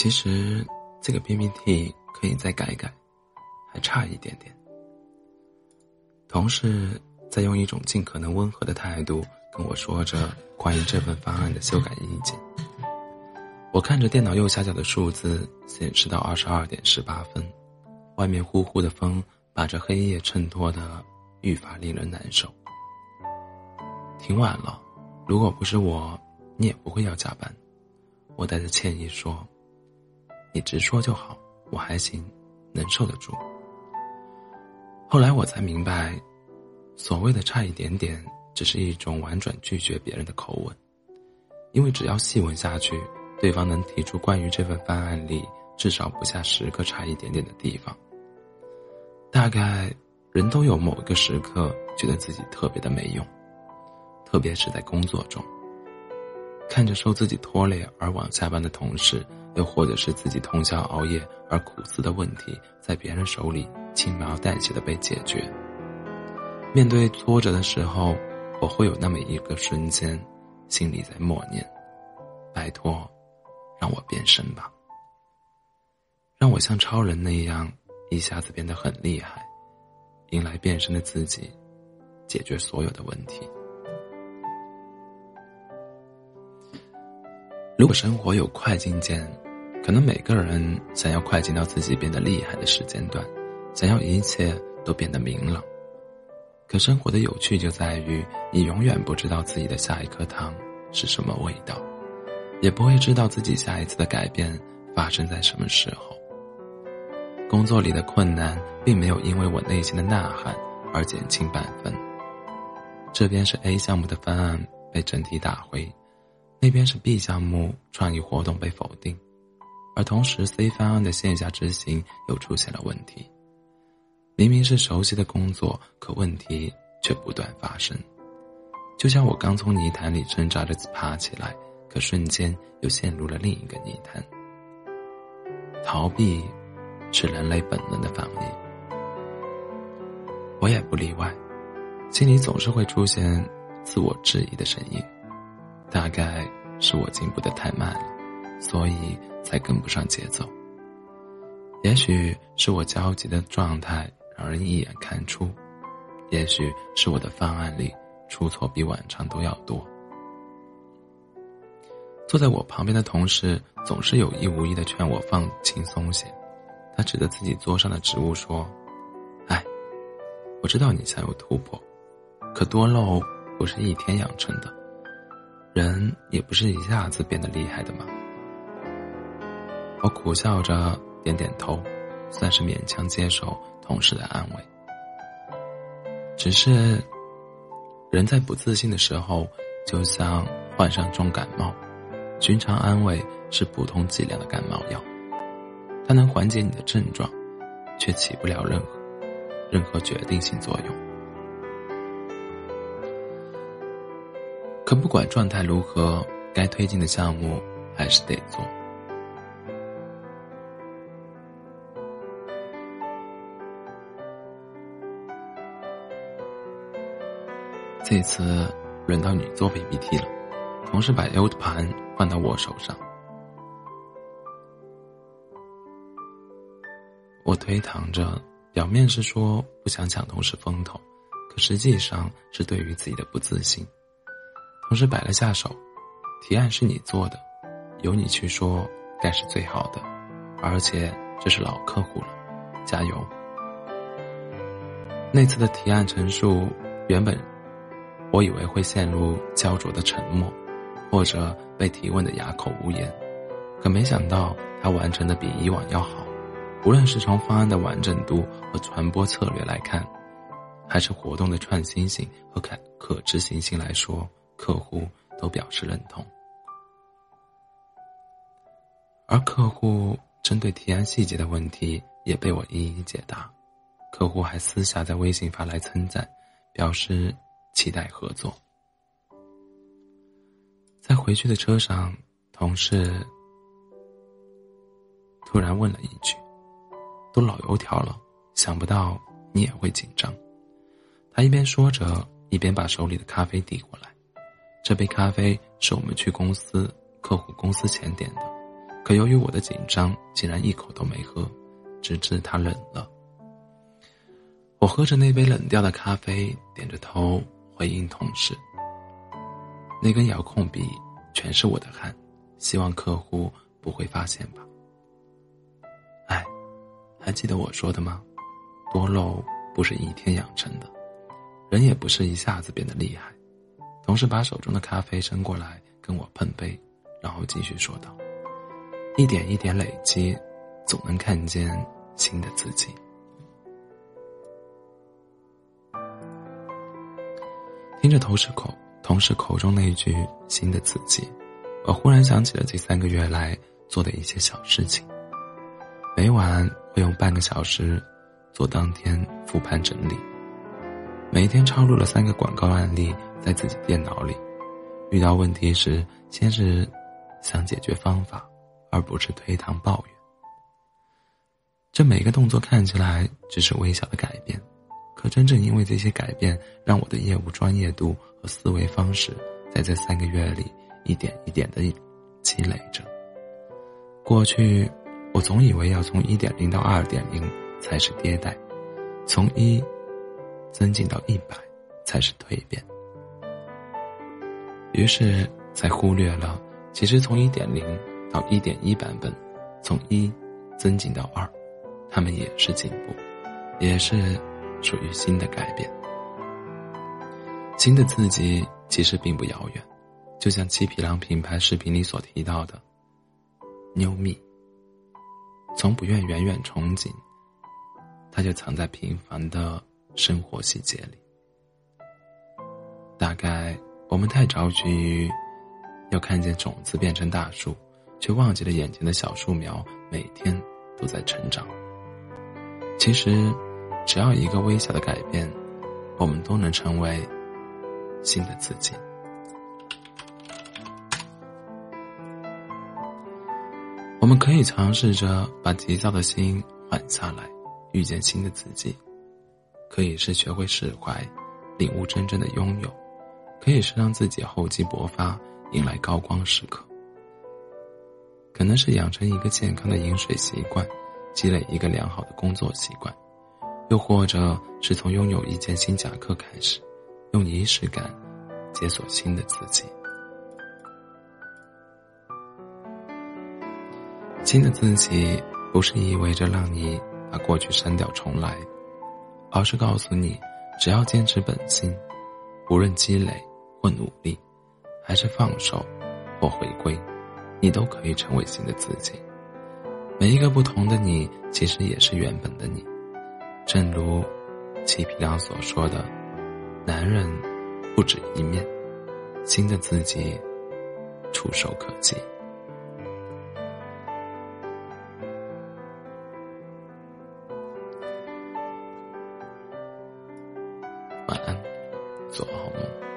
其实这个 PPT 可以再改改，还差一点点。同事在用一种尽可能温和的态度跟我说着关于这份方案的修改意见。我看着电脑右下角的数字显示到二十二点十八分，外面呼呼的风把这黑夜衬托的愈发令人难受。挺晚了，如果不是我，你也不会要加班。我带着歉意说。你直说就好，我还行，能受得住。后来我才明白，所谓的差一点点，只是一种婉转拒绝别人的口吻。因为只要细问下去，对方能提出关于这份方案里至少不下十个差一点点的地方。大概人都有某一个时刻觉得自己特别的没用，特别是在工作中，看着受自己拖累而晚下班的同事。又或者是自己通宵熬夜而苦思的问题，在别人手里轻描淡写的被解决。面对挫折的时候，我会有那么一个瞬间，心里在默念：“拜托，让我变身吧，让我像超人那样，一下子变得很厉害，迎来变身的自己，解决所有的问题。”如果生活有快进键，可能每个人想要快进到自己变得厉害的时间段，想要一切都变得明朗。可生活的有趣就在于，你永远不知道自己的下一颗糖是什么味道，也不会知道自己下一次的改变发生在什么时候。工作里的困难并没有因为我内心的呐喊而减轻半分。这边是 A 项目的方案被整体打回。那边是 B 项目创意活动被否定，而同时 C 方案的线下执行又出现了问题。明明是熟悉的工作，可问题却不断发生。就像我刚从泥潭里挣扎着爬起来，可瞬间又陷入了另一个泥潭。逃避是人类本能的反应，我也不例外，心里总是会出现自我质疑的声音。大概是我进步的太慢了，所以才跟不上节奏。也许是我焦急的状态让人一眼看出，也许是我的方案里出错比往常都要多。坐在我旁边的同事总是有意无意的劝我放轻松些，他指着自己桌上的植物说：“哎，我知道你想有突破，可多肉不是一天养成的。”人也不是一下子变得厉害的嘛。我苦笑着点点头，算是勉强接受同事的安慰。只是，人在不自信的时候，就像患上重感冒，寻常安慰是普通剂量的感冒药，它能缓解你的症状，却起不了任何任何决定性作用。可不管状态如何，该推进的项目还是得做。这次轮到你做 PPT 了，同时把 U 盘放到我手上。我推搪着，表面是说不想抢同事风头，可实际上是对于自己的不自信。同时摆了下手，提案是你做的，由你去说，该是最好的，而且这是老客户了，加油。那次的提案陈述，原本我以为会陷入焦灼的沉默，或者被提问的哑口无言，可没想到他完成的比以往要好，无论是从方案的完整度和传播策略来看，还是活动的创新性和可可执行性来说。客户都表示认同，而客户针对提案细节的问题也被我一一解答。客户还私下在微信发来称赞，表示期待合作。在回去的车上，同事突然问了一句：“都老油条了，想不到你也会紧张。”他一边说着，一边把手里的咖啡递过来。这杯咖啡是我们去公司客户公司前点的，可由于我的紧张，竟然一口都没喝，直至它冷了。我喝着那杯冷掉的咖啡，点着头回应同事：“那根遥控笔全是我的汗，希望客户不会发现吧。”哎，还记得我说的吗？多漏不是一天养成的，人也不是一下子变得厉害。同事把手中的咖啡伸过来跟我碰杯，然后继续说道：“一点一点累积，总能看见新的自己。”听着同事口同事口中那一句“新的自己”，我忽然想起了这三个月来做的一些小事情。每晚会用半个小时做当天复盘整理。每天抄录了三个广告案例在自己电脑里，遇到问题时先是想解决方法，而不是推搪抱怨。这每个动作看起来只是微小的改变，可真正因为这些改变，让我的业务专业度和思维方式在这三个月里一点一点的积累着。过去，我总以为要从一点零到二点零才是迭代，从一。增进到一百，才是蜕变。于是，才忽略了，其实从一点零到一点一版本，从一增进到二，他们也是进步，也是属于新的改变。新的自己其实并不遥远，就像七匹狼品牌视频里所提到的，New Me。从不愿远远憧憬，它就藏在平凡的。生活细节里，大概我们太着急于要看见种子变成大树，却忘记了眼前的小树苗每天都在成长。其实，只要一个微小的改变，我们都能成为新的自己。我们可以尝试着把急躁的心缓下来，遇见新的自己。可以是学会释怀，领悟真正的拥有；可以是让自己厚积薄发，迎来高光时刻。可能是养成一个健康的饮水习惯，积累一个良好的工作习惯，又或者是从拥有一件新夹克开始，用仪式感解锁新的自己。新的自己不是意味着让你把过去删掉重来。而是告诉你，只要坚持本心，无论积累或努力，还是放手或回归，你都可以成为新的自己。每一个不同的你，其实也是原本的你。正如齐皮良所说的：“男人不止一面，新的自己触手可及。”晚安，做个好梦。